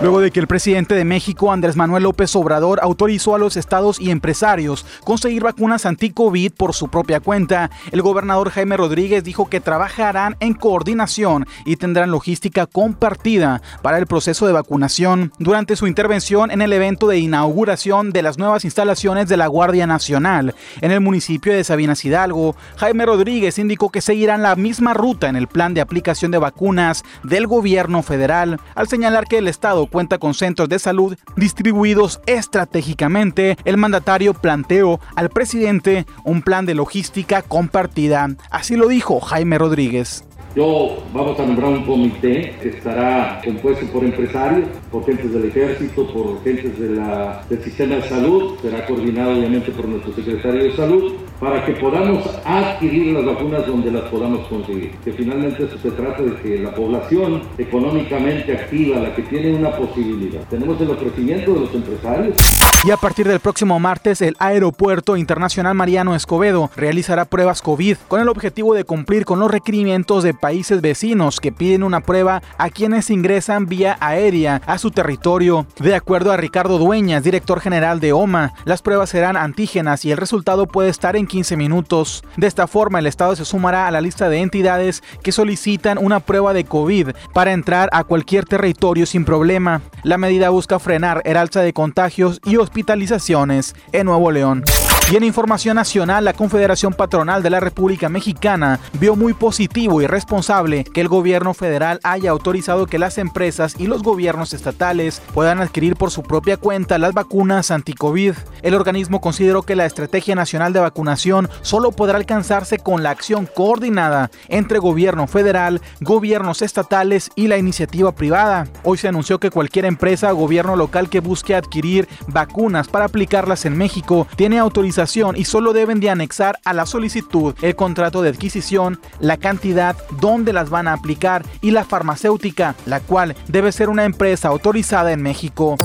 Luego de que el presidente de México, Andrés Manuel López Obrador, autorizó a los estados y empresarios conseguir vacunas anti-COVID por su propia cuenta, el gobernador Jaime Rodríguez dijo que trabajarán en coordinación y tendrán logística compartida para el proceso de vacunación. Durante su intervención en el evento de inauguración de las nuevas instalaciones de la Guardia Nacional en el municipio de Sabinas Hidalgo, Jaime Rodríguez indicó que seguirán la misma ruta en el plan de aplicación de vacunas del gobierno federal, al señalar que el estado cuenta con centros de salud distribuidos estratégicamente, el mandatario planteó al presidente un plan de logística compartida. Así lo dijo Jaime Rodríguez. Yo vamos a nombrar un comité que estará compuesto por empresarios, por gentes del ejército, por gentes de la, del sistema de salud, será coordinado obviamente por nuestro secretario de salud, para que podamos adquirir las vacunas donde las podamos conseguir. Que finalmente eso se trata de que la población económicamente activa, la que tiene una posibilidad, tenemos el ofrecimiento de los empresarios. Y a partir del próximo martes, el Aeropuerto Internacional Mariano Escobedo realizará pruebas COVID con el objetivo de cumplir con los requerimientos de países vecinos que piden una prueba a quienes ingresan vía aérea a su territorio. De acuerdo a Ricardo Dueñas, director general de OMA, las pruebas serán antígenas y el resultado puede estar en 15 minutos. De esta forma, el Estado se sumará a la lista de entidades que solicitan una prueba de COVID para entrar a cualquier territorio sin problema. La medida busca frenar el alza de contagios y hospitalizaciones en Nuevo León. Y en información nacional, la Confederación Patronal de la República Mexicana vio muy positivo y responsable que el gobierno federal haya autorizado que las empresas y los gobiernos estatales puedan adquirir por su propia cuenta las vacunas anti-COVID. El organismo consideró que la Estrategia Nacional de Vacunación solo podrá alcanzarse con la acción coordinada entre gobierno federal, gobiernos estatales y la iniciativa privada. Hoy se anunció que cualquier empresa o gobierno local que busque adquirir vacunas para aplicarlas en México tiene autorización y solo deben de anexar a la solicitud el contrato de adquisición, la cantidad, dónde las van a aplicar y la farmacéutica, la cual debe ser una empresa autorizada en México.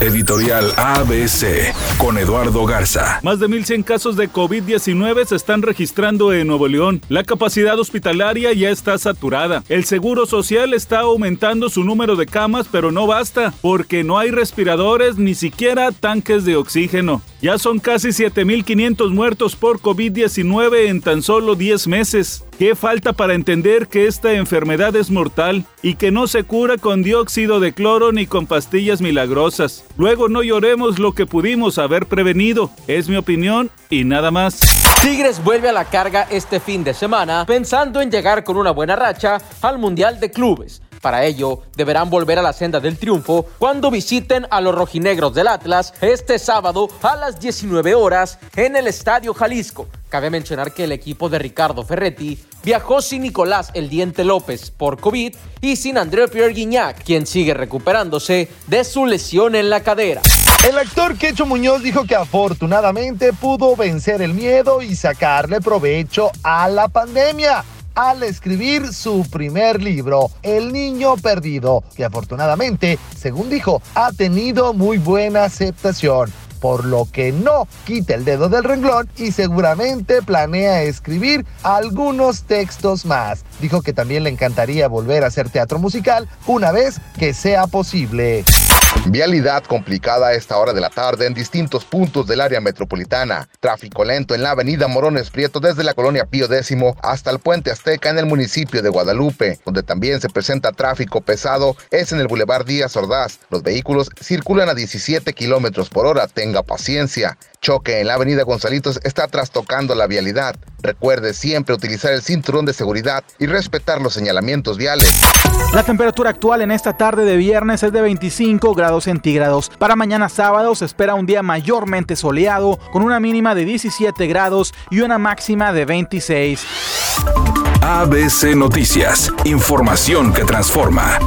Editorial ABC con Eduardo Garza. Más de 1.100 casos de COVID-19 se están registrando en Nuevo León. La capacidad hospitalaria ya está saturada. El Seguro Social está aumentando su número de camas, pero no basta, porque no hay respiradores ni siquiera tanques de oxígeno. Ya son casi 7.500 muertos por COVID-19 en tan solo 10 meses. ¿Qué falta para entender que esta enfermedad es mortal y que no se cura con dióxido de cloro ni con pastillas milagrosas? Luego no lloremos lo que pudimos haber prevenido. Es mi opinión y nada más. Tigres vuelve a la carga este fin de semana pensando en llegar con una buena racha al Mundial de Clubes. Para ello, deberán volver a la senda del triunfo cuando visiten a los rojinegros del Atlas este sábado a las 19 horas en el Estadio Jalisco. Cabe mencionar que el equipo de Ricardo Ferretti viajó sin Nicolás El Diente López por COVID y sin André Pierre Guignac, quien sigue recuperándose de su lesión en la cadera. El actor Quecho Muñoz dijo que afortunadamente pudo vencer el miedo y sacarle provecho a la pandemia al escribir su primer libro, El Niño Perdido, que afortunadamente, según dijo, ha tenido muy buena aceptación por lo que no quita el dedo del renglón y seguramente planea escribir algunos textos más. Dijo que también le encantaría volver a hacer teatro musical una vez que sea posible. Vialidad complicada a esta hora de la tarde en distintos puntos del área metropolitana. Tráfico lento en la avenida Morones Prieto desde la colonia Pío X hasta el puente Azteca en el municipio de Guadalupe. Donde también se presenta tráfico pesado es en el Boulevard Díaz Ordaz. Los vehículos circulan a 17 kilómetros por hora. Tenga paciencia. Choque en la avenida Gonzalitos está trastocando la vialidad. Recuerde siempre utilizar el cinturón de seguridad y respetar los señalamientos viales. La temperatura actual en esta tarde de viernes es de 25 grados centígrados. Para mañana sábado se espera un día mayormente soleado con una mínima de 17 grados y una máxima de 26. ABC Noticias, información que transforma.